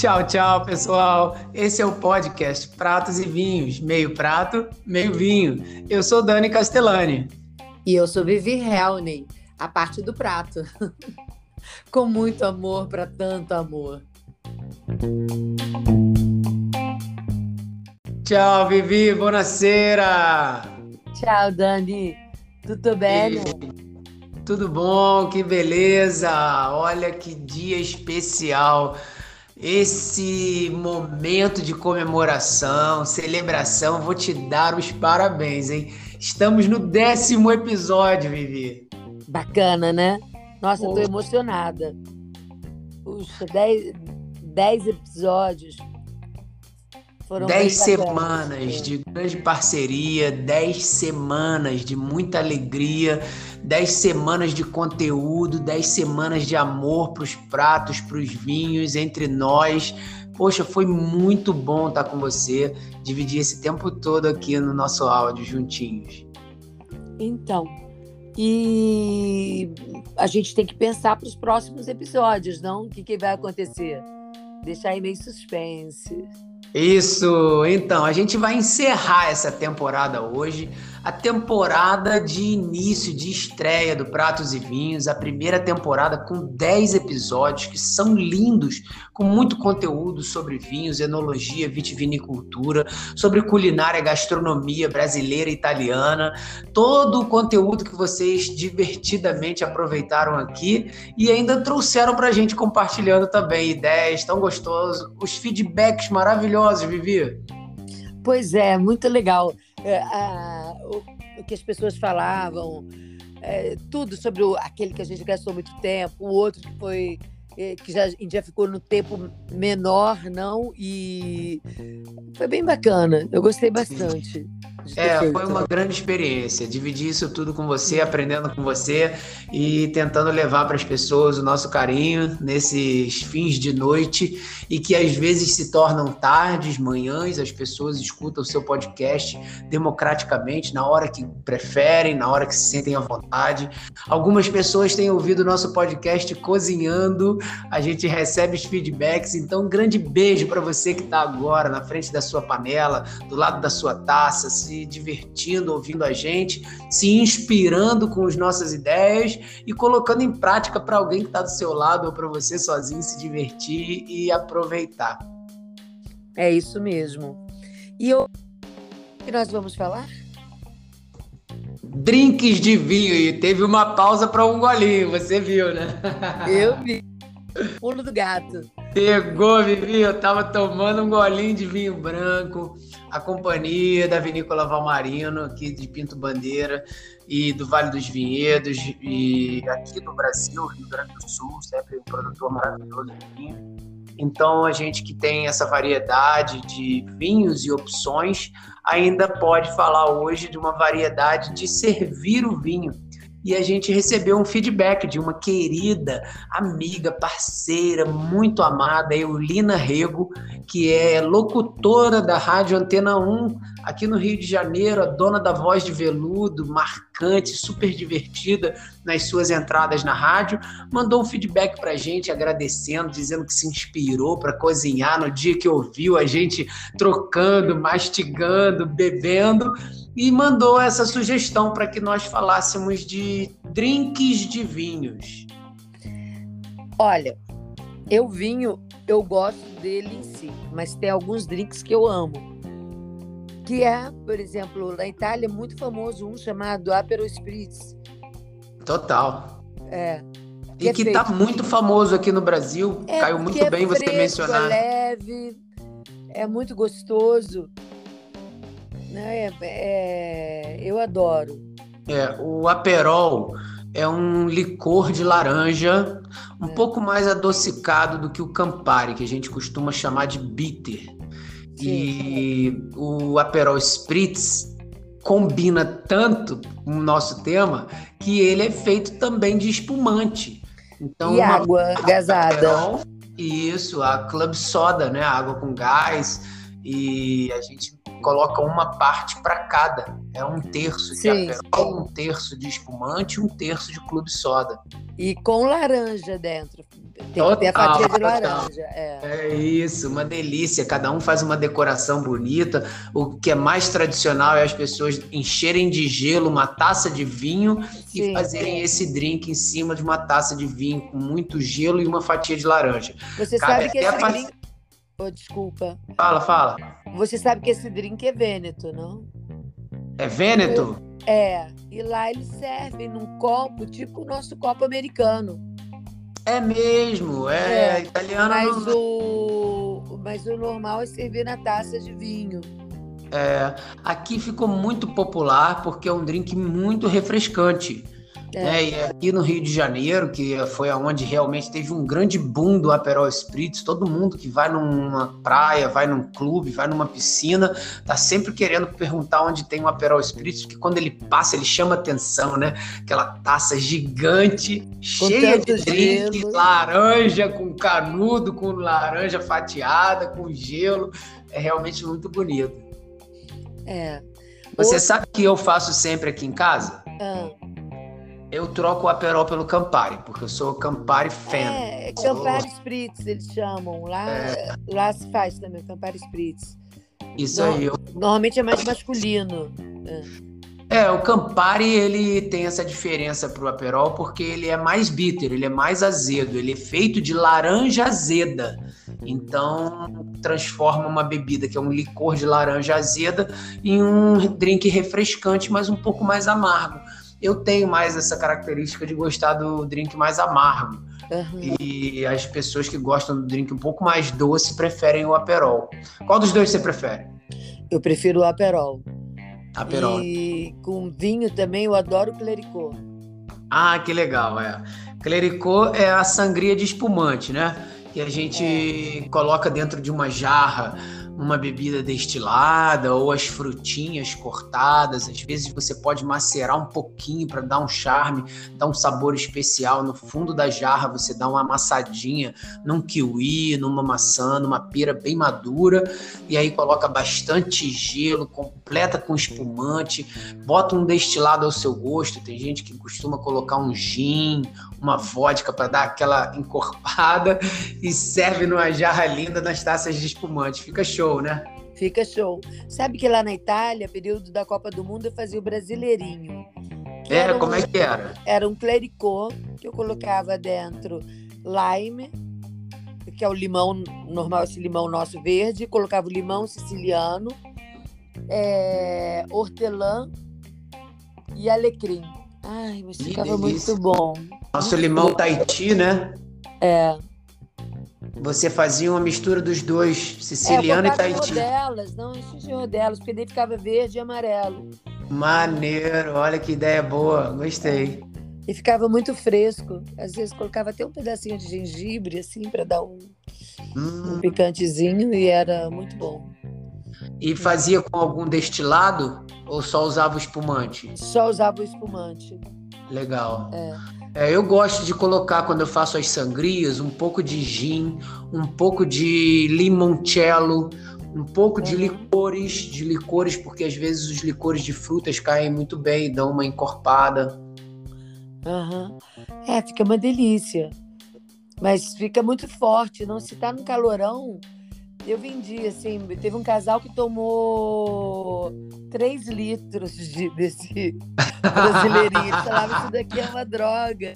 Tchau, tchau, pessoal. Esse é o podcast Pratos e Vinhos, meio prato, meio vinho. Eu sou Dani Castellani. E eu sou Vivi Helney, a parte do prato. Com muito amor para tanto amor. Tchau, Vivi, buonasera. Tchau, Dani. Tudo bem? E... Tudo bom, que beleza. Olha que dia especial esse momento de comemoração, celebração, vou te dar os parabéns, hein? Estamos no décimo episódio, Vivi. Bacana, né? Nossa, oh. tô emocionada. Puxa, dez, dez episódios. Foram dez semanas de grande parceria, dez semanas de muita alegria, dez semanas de conteúdo, dez semanas de amor para os pratos, para os vinhos, entre nós. Poxa, foi muito bom estar com você, dividir esse tempo todo aqui no nosso áudio juntinhos. Então, e a gente tem que pensar para os próximos episódios, não? O que, que vai acontecer? Deixar aí meio suspense. Isso, então, a gente vai encerrar essa temporada hoje a temporada de início, de estreia do Pratos e Vinhos, a primeira temporada com 10 episódios que são lindos, com muito conteúdo sobre vinhos, enologia, vitivinicultura, sobre culinária, gastronomia brasileira e italiana, todo o conteúdo que vocês divertidamente aproveitaram aqui e ainda trouxeram para a gente compartilhando também ideias tão gostosas, os feedbacks maravilhosos, Vivi. Pois é, muito legal. É, a, o, o, que as pessoas falavam, é, tudo sobre o, aquele que a gente gastou muito tempo, o outro que foi é, que já, já ficou no tempo menor, não, e foi bem bacana. Eu gostei bastante. É, foi uma grande experiência. Dividir isso tudo com você, aprendendo com você e tentando levar para as pessoas o nosso carinho nesses fins de noite e que às vezes se tornam tardes, manhãs, as pessoas escutam o seu podcast democraticamente, na hora que preferem, na hora que se sentem à vontade. Algumas pessoas têm ouvido o nosso podcast cozinhando, a gente recebe os feedbacks. Então, um grande beijo para você que está agora na frente da sua panela, do lado da sua taça, se divertindo, ouvindo a gente, se inspirando com as nossas ideias e colocando em prática para alguém que está do seu lado ou para você sozinho se divertir e aproveitar. É isso mesmo. E o que nós vamos falar? Drinks de vinho e teve uma pausa para um golinho, você viu, né? Eu vi. Pulo do gato. Pegou, Vivi. Eu tava tomando um golinho de vinho branco, a companhia da Vinícola Valmarino, aqui de Pinto Bandeira e do Vale dos Vinhedos, e aqui no Brasil, Rio Grande do Sul, sempre um produtor maravilhoso de vinho. Então, a gente que tem essa variedade de vinhos e opções, ainda pode falar hoje de uma variedade de servir o vinho e a gente recebeu um feedback de uma querida amiga, parceira, muito amada, Eulina Rego, que é locutora da Rádio Antena 1 aqui no Rio de Janeiro, a dona da voz de veludo, marcante, super divertida nas suas entradas na rádio, mandou um feedback pra gente agradecendo, dizendo que se inspirou para cozinhar no dia que ouviu a gente trocando, mastigando, bebendo e mandou essa sugestão para que nós falássemos de drinks de vinhos. Olha, eu vinho, eu gosto dele em si, mas tem alguns drinks que eu amo. Que é, por exemplo, na Itália é muito famoso um chamado Aperol Spritz. Total. É. Que e é que está muito famoso aqui no Brasil. É, Caiu muito é bem fresco, você mencionar. É leve, é muito gostoso. Né? É, eu adoro. É, o Aperol é um licor de laranja um é. pouco mais adocicado do que o Campari, que a gente costuma chamar de bitter. Sim. E o Aperol Spritz combina tanto com o nosso tema que ele é feito também de espumante. Então, e água gasada. Aperol, isso, a club soda, né? água com gás. E a gente coloca uma parte para cada. É um terço de Sim. aperol, um terço de espumante, um terço de clube soda. E com laranja dentro. Tem que ter a fatia de laranja. É. é. isso, uma delícia. Cada um faz uma decoração bonita. O que é mais tradicional é as pessoas encherem de gelo uma taça de vinho Sim. e fazerem esse drink em cima de uma taça de vinho com muito gelo e uma fatia de laranja. Você sabe que esse drink... Oh, desculpa. Fala, fala. Você sabe que esse drink é Vêneto, não? É Vêneto? É. E lá eles servem num copo, tipo o nosso copo americano. É mesmo, é, é italiano. Mas, não... o, mas o normal é servir na taça de vinho. É, aqui ficou muito popular porque é um drink muito refrescante. É. Né? E aqui no Rio de Janeiro, que foi aonde realmente teve um grande boom do Aperol Spritz, todo mundo que vai numa praia, vai num clube, vai numa piscina, tá sempre querendo perguntar onde tem um Aperol Spritz, porque quando ele passa, ele chama atenção, né? Aquela taça gigante, com cheia de drink, gelo. laranja com canudo, com laranja fatiada, com gelo. É realmente muito bonito. É. Você sabe que eu faço sempre aqui em casa? Ah eu troco o Aperol pelo Campari, porque eu sou Campari fan. É, Campari Spritz, eles chamam. Lá, é. lá se faz também, Campari Spritz. Isso aí. Eu... Normalmente é mais masculino. É. é. o Campari ele tem essa diferença pro Aperol porque ele é mais bitter, ele é mais azedo, ele é feito de laranja azeda. Então, transforma uma bebida que é um licor de laranja azeda em um drink refrescante, mas um pouco mais amargo eu tenho mais essa característica de gostar do drink mais amargo. Uhum. E as pessoas que gostam do drink um pouco mais doce preferem o Aperol. Qual dos dois você prefere? Eu prefiro o Aperol. Aperol. E com vinho também eu adoro o Clericot. Ah, que legal, é. Clericot é a sangria de espumante, né? Que a gente é. coloca dentro de uma jarra uma bebida destilada ou as frutinhas cortadas. Às vezes você pode macerar um pouquinho para dar um charme, dar um sabor especial. No fundo da jarra você dá uma amassadinha num kiwi, numa maçã, numa pera bem madura e aí coloca bastante gelo, completa com espumante, bota um destilado ao seu gosto. Tem gente que costuma colocar um gin, uma vodka para dar aquela encorpada e serve numa jarra linda nas taças de espumante. Fica show, né? Fica show. Sabe que lá na Itália, período da Copa do Mundo, eu fazia o brasileirinho. Era, como é que era? Era um clericot que eu colocava dentro lime, que é o limão normal, esse limão nosso verde, colocava o limão siciliano, é, hortelã e alecrim. Ai, mas ficava muito bom. Nosso limão Tahiti, né? É. Você fazia uma mistura dos dois, siciliano é, e Tahiti. rodelas, não enchia de rodelas, porque daí ficava verde e amarelo. Maneiro, olha que ideia boa, gostei. E ficava muito fresco. Às vezes colocava até um pedacinho de gengibre, assim, para dar um, hum. um picantezinho, e era muito bom. E fazia com algum destilado ou só usava o espumante? Só usava o espumante. Legal. É. É, eu gosto de colocar, quando eu faço as sangrias, um pouco de gin, um pouco de limoncello, um pouco uhum. de licores, de licores, porque às vezes os licores de frutas caem muito bem e dão uma encorpada. Uhum. É, fica uma delícia. Mas fica muito forte, não se tá no calorão, eu vendi, assim, teve um casal que tomou 3 litros de, desse brasileirinho. Falava, isso daqui é uma droga.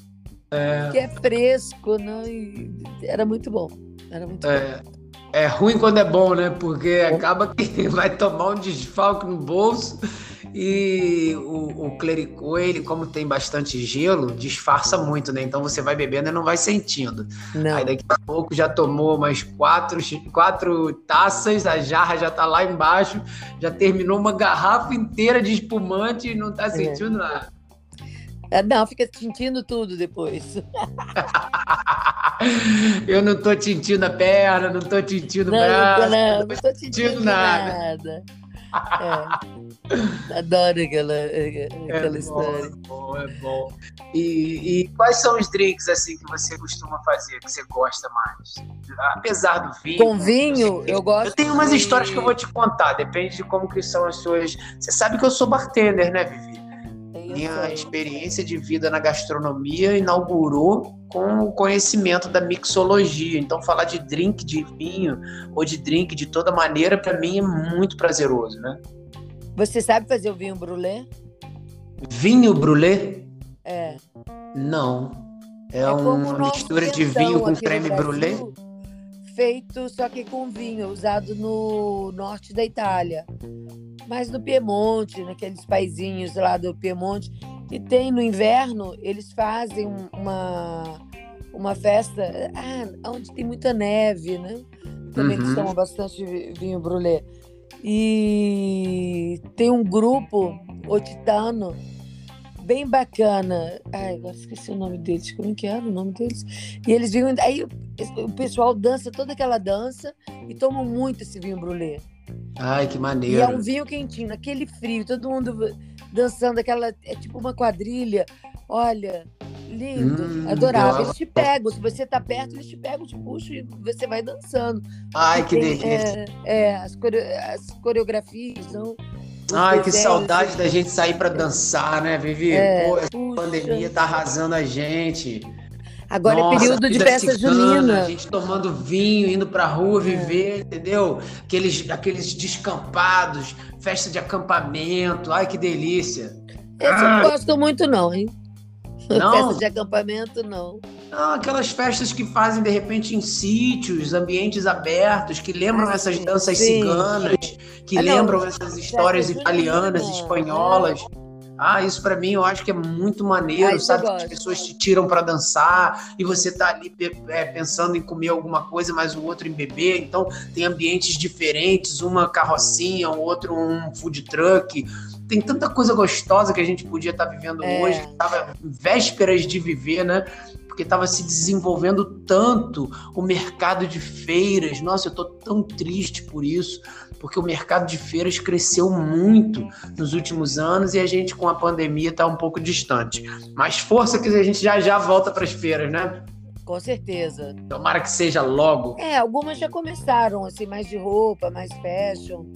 É. Que é fresco, não? E era muito bom. Era muito é. bom. É ruim quando é bom, né? Porque acaba que vai tomar um desfalque no bolso e o, o clericô, ele, como tem bastante gelo, disfarça muito, né? Então você vai bebendo e não vai sentindo. Não. Aí daqui a pouco já tomou umas quatro, quatro taças, a jarra já tá lá embaixo, já terminou uma garrafa inteira de espumante e não tá é. sentindo é. nada. Não, fica sentindo tudo depois. Eu não tô sentindo a perna, não tô sentindo o braço, não, não, não tô sentindo nada. nada. É. Adoro aquela, aquela é história. Bom, é bom, é bom. E, e, quais são os drinks assim que você costuma fazer, que você gosta mais? Apesar do vinho. Com vinho, eu gosto. Eu tenho umas histórias que eu vou te contar, depende de como que são as suas. Você sabe que eu sou bartender, né, Vivi? Minha experiência de vida na gastronomia inaugurou com o conhecimento da mixologia. Então, falar de drink de vinho ou de drink de toda maneira, para mim é muito prazeroso, né? Você sabe fazer o vinho brulé? Vinho brulé? É. Não. É, é uma mistura de vinho com creme brulé? Feito só que com vinho, usado no norte da Itália mas no Piemonte, naqueles paizinhos lá do Piemonte. E tem no inverno, eles fazem uma, uma festa ah, onde tem muita neve, né? Também uhum. que toma bastante vinho brulé. E tem um grupo otitano bem bacana. Ai, agora esqueci o nome deles. Como é que era o nome deles? E eles vinham. Aí o pessoal dança toda aquela dança e tomam muito esse vinho brulé. Ai, que maneiro. E é um vinho quentinho, naquele frio, todo mundo dançando aquela. É tipo uma quadrilha. Olha, lindo, hum, adorável. Eles te pegam, se você tá perto, eles te pegam, te puxam e você vai dançando. Ai, que tem, delícia. É, é as, core... as, coreografias são. Ai, que saudade da gente sair para dançar, né, Vivi? É, Pô, a pandemia tá arrasando a gente. Agora é Nossa, é período de festa junina. A gente tomando vinho, indo pra rua é. viver, entendeu? Aqueles, aqueles descampados, festa de acampamento. Ai, que delícia. Esse ah. eu não gosto muito, não, hein? Não? Festa de acampamento, não. Não, aquelas festas que fazem, de repente, em sítios, ambientes abertos, que lembram ah, essas danças sim. ciganas, que ah, lembram essas histórias italianas, espanholas. É. Ah, isso para mim eu acho que é muito maneiro, ah, sabe? As pessoas te tiram para dançar e você tá ali é, pensando em comer alguma coisa, mas o outro em beber. Então tem ambientes diferentes, uma carrocinha, o outro um food truck. Tem tanta coisa gostosa que a gente podia estar tá vivendo é. hoje, que tava vésperas de viver, né? porque estava se desenvolvendo tanto o mercado de feiras. Nossa, eu estou tão triste por isso, porque o mercado de feiras cresceu muito nos últimos anos e a gente com a pandemia está um pouco distante. Mas força que a gente já já volta para as feiras, né? Com certeza. Tomara que seja logo. É, algumas já começaram, assim, mais de roupa, mais fashion.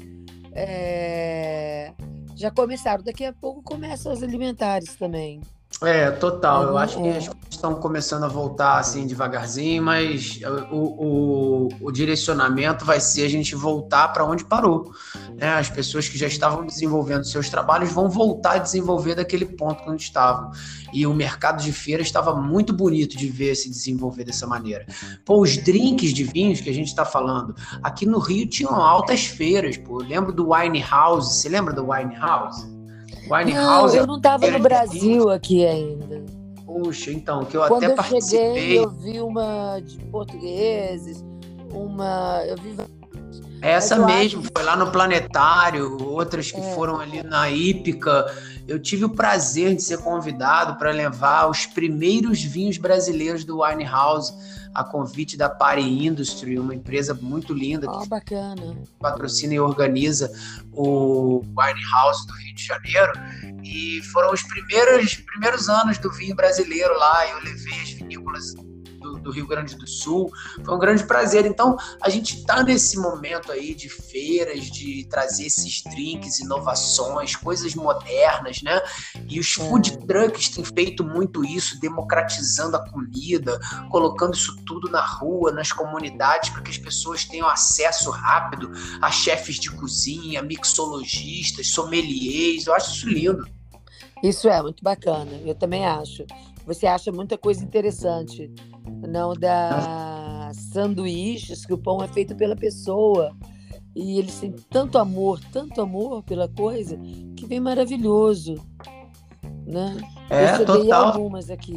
É... Já começaram. Daqui a pouco começam as alimentares também. É, total. Eu acho que as coisas estão começando a voltar assim devagarzinho, mas o, o, o direcionamento vai ser a gente voltar para onde parou. Né? As pessoas que já estavam desenvolvendo seus trabalhos vão voltar a desenvolver daquele ponto onde estavam. E o mercado de feira estava muito bonito de ver se desenvolver dessa maneira. Pô, os drinks de vinhos que a gente está falando, aqui no Rio tinham altas feiras. Pô. Eu lembro do Wine House. Você lembra do Wine House? Winehouse. Não, eu não estava no Brasil aqui ainda. Puxa, então, que eu Quando até eu participei. Cheguei, eu vi uma de portugueses, uma. Eu vi. Essa mesmo, acho... foi lá no Planetário, outras que é. foram ali na Hípica. Eu tive o prazer de ser convidado para levar os primeiros vinhos brasileiros do Winehouse a convite da Party Industry, uma empresa muito linda oh, que bacana. patrocina e organiza o Wine House do Rio de Janeiro. E foram os primeiros, primeiros anos do vinho brasileiro lá. Eu levei as vinícolas do, Rio Grande do Sul. Foi um grande prazer. Então, a gente está nesse momento aí de feiras, de trazer esses drinks, inovações, coisas modernas, né? E os food é. trucks têm feito muito isso, democratizando a comida, colocando isso tudo na rua, nas comunidades, para que as pessoas tenham acesso rápido a chefes de cozinha, mixologistas, sommeliers. Eu acho isso lindo. Isso é muito bacana, eu também acho. Você acha muita coisa interessante não da sanduíches, que o pão é feito pela pessoa. E eles têm tanto amor, tanto amor pela coisa, que vem maravilhoso. Né? É, total.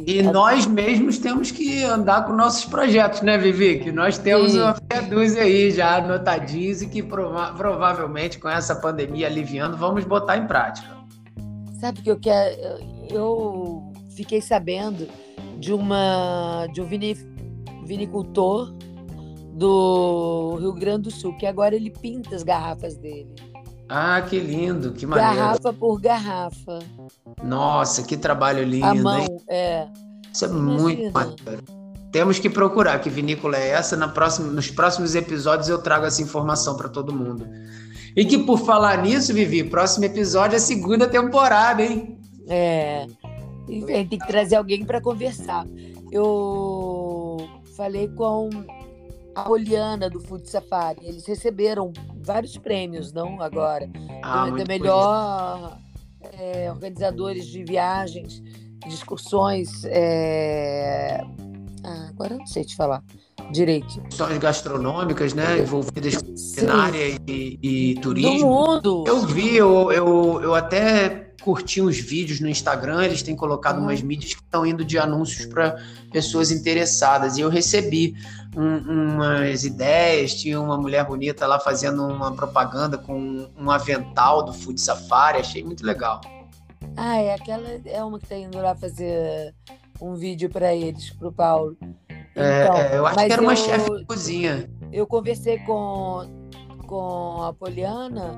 E nós mesmos temos que andar com nossos projetos, né, Vivi? Que nós temos Sim. uma meia dúzia aí já anotadinhos e que prova provavelmente com essa pandemia aliviando, vamos botar em prática. Sabe que eu quero. Eu fiquei sabendo de uma de um vinicultor do Rio Grande do Sul, que agora ele pinta as garrafas dele. Ah, que lindo, que maneiro. Garrafa por garrafa. Nossa, que trabalho lindo. A mão, hein? é. Isso é muito maneiro. Temos que procurar que vinícola é essa. Na próxima, nos próximos episódios eu trago essa informação para todo mundo. E que por falar nisso, Vivi, próximo episódio é a segunda temporada, hein? É. Tem que trazer alguém para conversar. Eu falei com a Oliana do Food Safari. Eles receberam vários prêmios, não agora. Ah, da muito melhor é, organizadores de viagens, de excursões. é, Ah, agora eu não sei te falar direito. Questões gastronômicas, né? Envolvidas culinária e, e Do turismo. mundo. Eu vi, eu, eu, eu até curti uns vídeos no Instagram, eles têm colocado umas mídias que estão indo de anúncios para pessoas interessadas. E eu recebi um- umas ideias, tinha uma mulher bonita lá fazendo uma propaganda com um avental do Food Safari, achei muito legal. Ah, é aquela é uma que tá indo lá fazer um vídeo para eles, pro Paulo. É, Então, é, eu acho mas que era uma eu- chefe de cozinha. Eu conversei com, com a Poliana,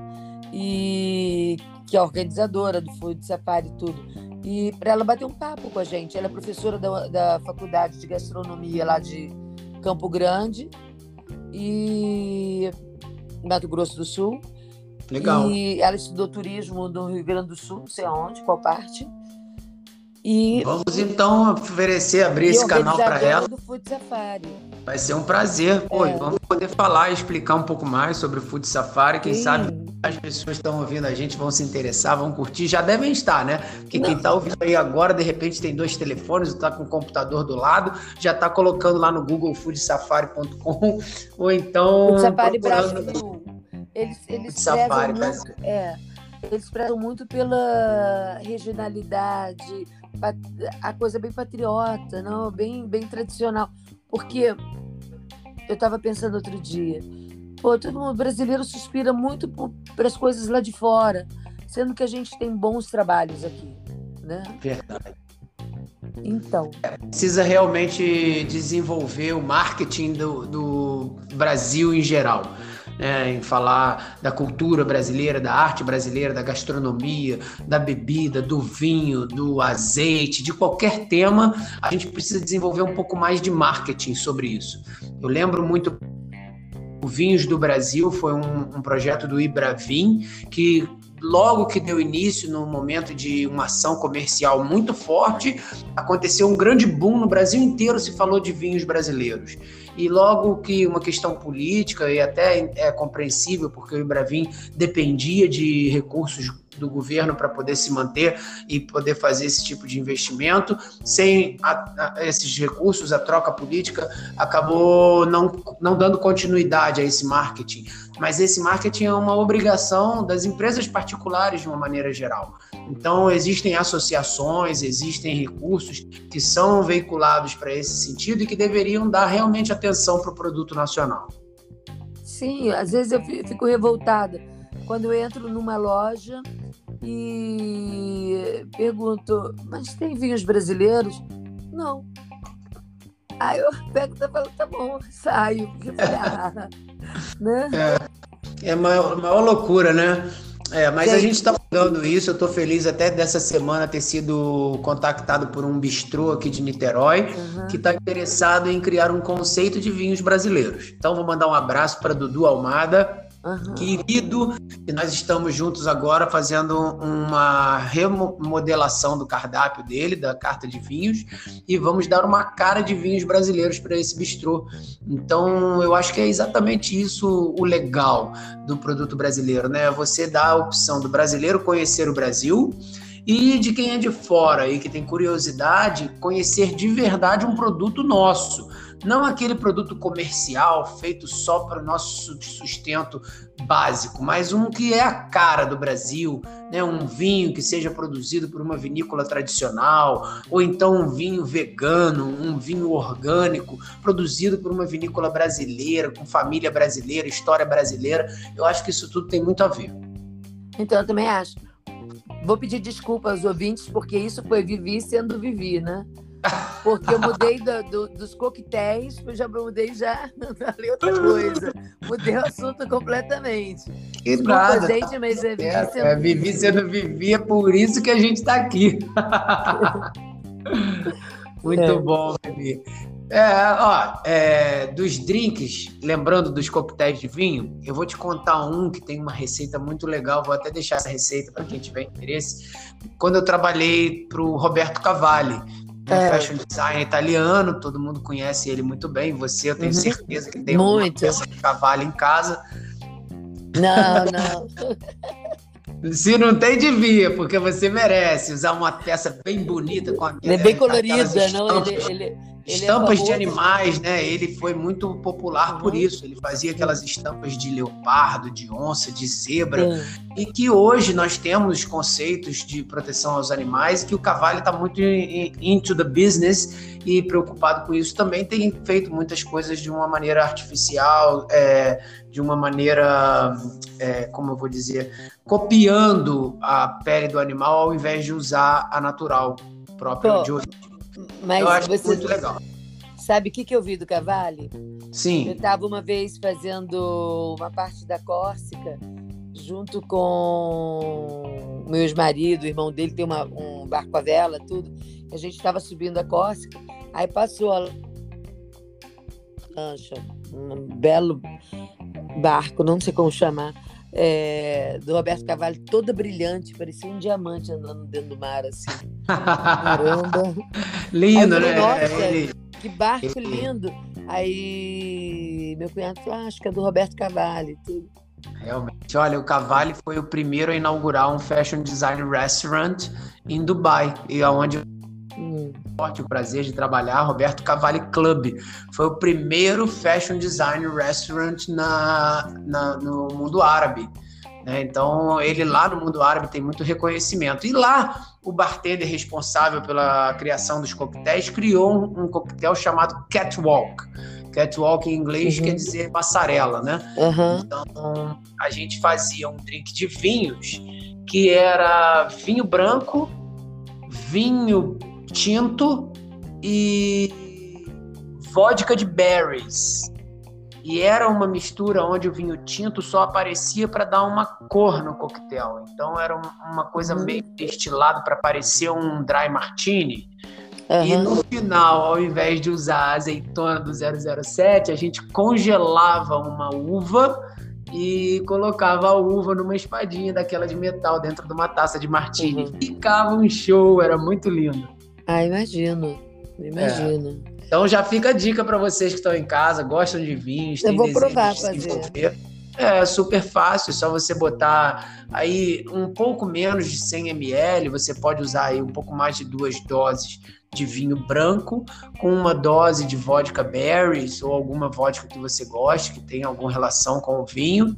e, que é organizadora do Food Safari e tudo, e para ela bater um papo com a gente. Ela é professora da, da Faculdade de Gastronomia lá de Campo Grande e Mato Grosso do Sul. Legal. E ela estudou turismo no Rio Grande do Sul, não sei aonde, qual parte. E, Vamos então oferecer, abrir esse canal para ela. do Food Safari. Vai ser um prazer. Pô, É. vamos poder falar e explicar um pouco mais sobre o Food Safari. Quem Sim. sabe as pessoas estão ouvindo a gente vão se interessar, vão curtir. Já devem estar, né? Porque quem está ouvindo aí agora, de repente, tem dois telefones, está com o computador do lado, já está colocando lá no Google foodsafari.com ou então Food Safari procurando Brasil. Eles, eles Safari prezam Brasil. muito, é, eles prezam muito pela regionalidade, a coisa bem patriota, não, bem, bem tradicional. Porque eu estava pensando outro dia, pô, todo mundo brasileiro suspira muito para as coisas lá de fora, sendo que a gente tem bons trabalhos aqui, né? Verdade. Então, Precisa realmente desenvolver o marketing do, do Brasil em geral. né, em falar da cultura brasileira, da arte brasileira, da gastronomia, da bebida, do vinho, do azeite, de qualquer tema, a gente precisa desenvolver um pouco mais de marketing sobre isso. Eu lembro muito Vinhos do Brasil foi um, um projeto do Ibravin que logo que deu início no momento de uma ação comercial muito forte, aconteceu um grande boom no Brasil inteiro se falou de vinhos brasileiros. E logo que uma questão política e até é compreensível porque o Ibravin dependia de recursos do governo para poder se manter e poder fazer esse tipo de investimento. Sem a, a, esses recursos, a troca política acabou não, não dando continuidade a esse marketing. Mas esse marketing é uma obrigação das empresas particulares de uma maneira geral. Então, existem associações, existem recursos que são veiculados para esse sentido e que deveriam dar realmente atenção para o produto nacional. sim, às vezes eu fico revoltada quando eu entro numa loja e pergunto, mas tem vinhos brasileiros? Não. Aí eu pego e falo, tá bom, saio. Né? É a maior, maior loucura, né? É, mas Sim. a gente está mudando isso. Eu estou feliz até dessa semana ter sido contactado por um bistrô aqui de Niterói Uhum. que está interessado em criar um conceito de vinhos brasileiros. Então vou mandar um abraço para Dudu Almada, Uhum. querido, e nós estamos juntos agora fazendo uma remodelação do cardápio dele, da carta de vinhos, e vamos dar uma cara de vinhos brasileiros para esse bistrô. Então, eu acho que é exatamente isso o legal do produto brasileiro, né? Você dá a opção do brasileiro conhecer o Brasil e de quem é de fora e que tem curiosidade conhecer de verdade um produto nosso. Não aquele produto comercial feito só para o nosso sustento básico, mas um que é a cara do Brasil, né? um vinho que seja produzido por uma vinícola tradicional, ou então um vinho vegano, um vinho orgânico, produzido por uma vinícola brasileira, com família brasileira, história brasileira. Eu acho que isso tudo tem muito a ver. Então, eu também acho. Vou pedir desculpa aos ouvintes, porque isso foi Vivi sendo Vivi, né? Porque eu mudei do, do, dos coquetéis, eu já mudei já falei outra coisa. Mudei o assunto completamente. Que nada. gente, mas é Vivi é, sendo é, Vivi sendo Vivi, é por isso que a gente está aqui. Muito é. bom, Vivi. É, ó, é, dos drinks, lembrando dos coquetéis de vinho, eu vou te contar um que tem uma receita muito legal. Vou até deixar essa receita para quem tiver interesse. Quando eu trabalhei para o Roberto Cavalli, um é. fashion design italiano, todo mundo conhece ele muito bem. Você, eu tenho uhum. certeza que tem muito. uma peça de cavalo em casa. Não, não. Se não tem, devia, porque você merece usar uma peça bem bonita com aquela. Ele é bem colorida, não? Ele, ele, estampas é de animais, né? Ele foi muito popular uhum. por isso. Ele fazia aquelas estampas de leopardo, de onça, de zebra, uhum. e que hoje nós temos conceitos de proteção aos animais, que o cavalo está muito into the business e preocupado com isso também tem feito muitas coisas de uma maneira artificial, é, de uma maneira, é, como eu vou dizer, copiando a pele do animal ao invés de usar a natural própria Pô. de origem. Mas eu acho você... muito legal. Sabe o que, que eu vi do Cavalli? Sim. Eu estava uma vez fazendo uma parte da Córcega junto com meu ex-marido, o irmão dele tem uma, um barco a vela, tudo. A gente estava subindo a Córcega, aí passou a lancha, um belo barco, não sei como chamar, é, do Roberto Cavalli, toda brilhante, parecia um diamante andando dentro do mar, assim. Caramba. lindo, né? Nossa, Ele... que barco lindo. Aí meu cunhado falou, ah, acho que é do Roberto Cavalli. Tudo. Realmente. Olha, o Cavalli foi o primeiro a inaugurar um fashion design restaurant em Dubai, e aonde hum. o prazer de trabalhar, Roberto Cavalli Club. Foi o primeiro fashion design restaurant na, na no mundo árabe. Né? Então, ele lá no mundo árabe tem muito reconhecimento. E lá, o bartender responsável pela criação dos coquetéis criou um, um coquetel chamado Catwalk. Catwalk em inglês uhum. quer dizer passarela, né? Uhum. Então, a gente fazia um drink de vinhos que era vinho branco, vinho tinto e vodka de berries. E era uma mistura onde o vinho tinto só aparecia para dar uma cor no coquetel. Então era uma coisa uhum. meio destilado para parecer um dry martini. Uhum. E no final, ao invés de usar a azeitona do 007, a gente congelava uma uva e colocava a uva numa espadinha daquela de metal dentro de uma taça de martini. Uhum. Ficava um show, era muito lindo. Ah, imagino. Imagino. É. Então já fica a dica para vocês que estão em casa, gostam de vinhos, Eu vou provar fazer. É super fácil, é só você botar aí um pouco menos de 100 ml, você pode usar aí um pouco mais de duas doses de vinho branco com uma dose de vodka berries ou alguma vodka que você goste, que tenha alguma relação com o vinho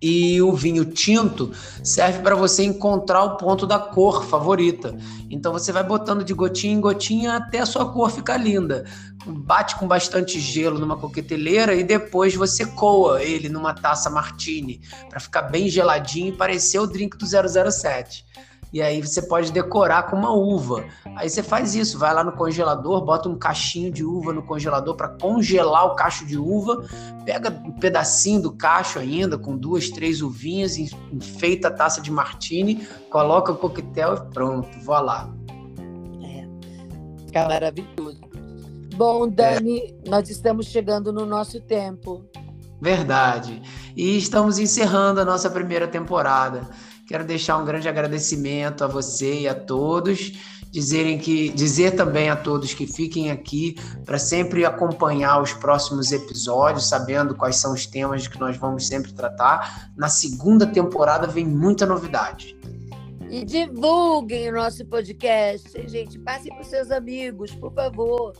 e o vinho tinto serve para você encontrar o ponto da cor favorita. Então você vai botando de gotinha em gotinha até a sua cor ficar linda. Bate com bastante gelo numa coqueteleira e depois você coa ele numa taça martini para ficar bem geladinho e parecer o drink do 007. E aí você pode decorar com uma uva. Aí você faz isso, vai lá no congelador, bota um cachinho de uva no congelador para congelar o cacho de uva, pega um pedacinho do cacho ainda, com duas, três uvinhas, enfeita a taça de martini, coloca o coquetel e pronto, vá lá. É, fica maravilhoso. Bom, Dani, é. nós estamos chegando no nosso tempo. Verdade. E estamos encerrando a nossa primeira temporada. Quero deixar um grande agradecimento a você e a todos. Dizerem que, dizer também a todos que fiquem aqui para sempre acompanhar os próximos episódios, sabendo quais são os temas que nós vamos sempre tratar. Na segunda temporada vem muita novidade. E divulguem o nosso podcast, gente. Passem para seus amigos, por favor.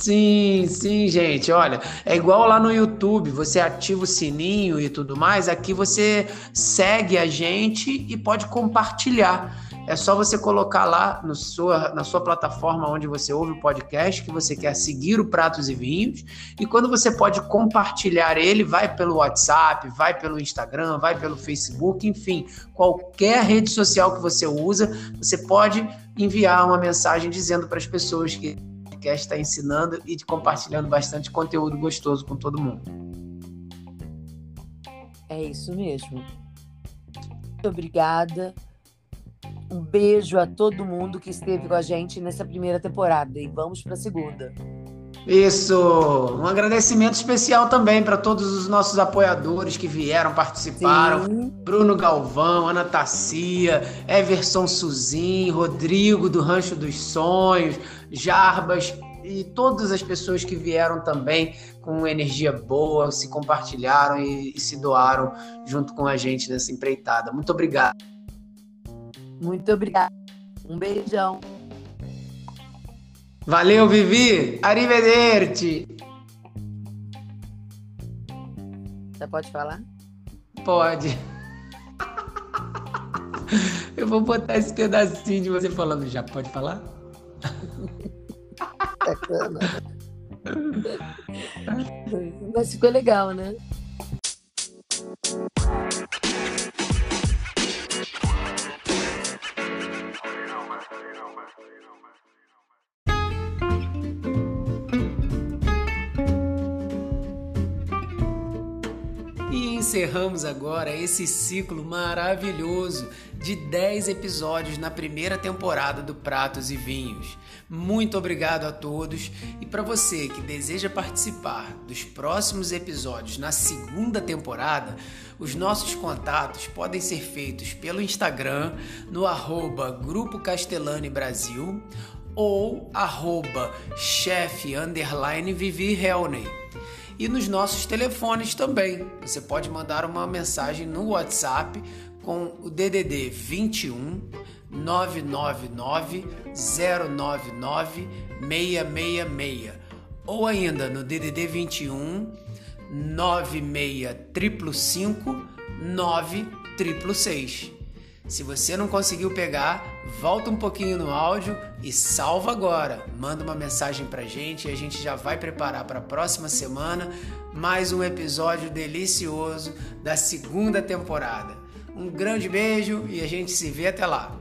Sim, sim, gente. Olha, é igual lá no YouTube, você ativa o sininho e tudo mais. Aqui você segue a gente e pode compartilhar. é só você colocar lá no sua, na sua plataforma onde você ouve o podcast que você quer seguir o Pratos e Vinhos. E quando você pode compartilhar ele, vai pelo WhatsApp, vai pelo Instagram, vai pelo Facebook, enfim, qualquer rede social que você usa, você pode enviar uma mensagem dizendo para as pessoas que podcast está ensinando e compartilhando bastante conteúdo gostoso com todo mundo. É isso mesmo. Muito obrigada. Um beijo a todo mundo que esteve com a gente nessa primeira temporada e vamos para a segunda. Isso! Um agradecimento especial também para todos os nossos apoiadores que vieram, participaram. Sim. Bruno Galvão, Ana Tacia, Everson Suzin, Rodrigo do Rancho dos Sonhos, Jarbas e todas as pessoas que vieram também com energia boa, se compartilharam e, e se doaram junto com a gente nessa empreitada. Muito obrigado. Muito obrigada. Um beijão. Valeu, Vivi. Arrivederci. Você pode falar? Pode. Eu vou botar esse pedacinho de você falando já. Pode falar? Bacana. Mas ficou legal, né? Agora esse ciclo maravilhoso de 10 episódios na primeira temporada do Pratos e Vinhos. Muito obrigado a todos e para você que deseja participar dos próximos episódios na segunda temporada, os nossos contatos podem ser feitos pelo Instagram no arroba Grupo Castelani Brasil ou arroba chefe underline Vivi Helney e nos nossos telefones também. Você pode mandar uma mensagem no WhatsApp com o DDD 21 999 099 666 ou ainda no DDD 21 96555 9666. Se você não conseguiu pegar, volta um pouquinho no áudio e salva agora. Manda uma mensagem pra gente e a gente já vai preparar para a próxima semana mais um episódio delicioso da segunda temporada. Um grande beijo e a gente se vê até lá.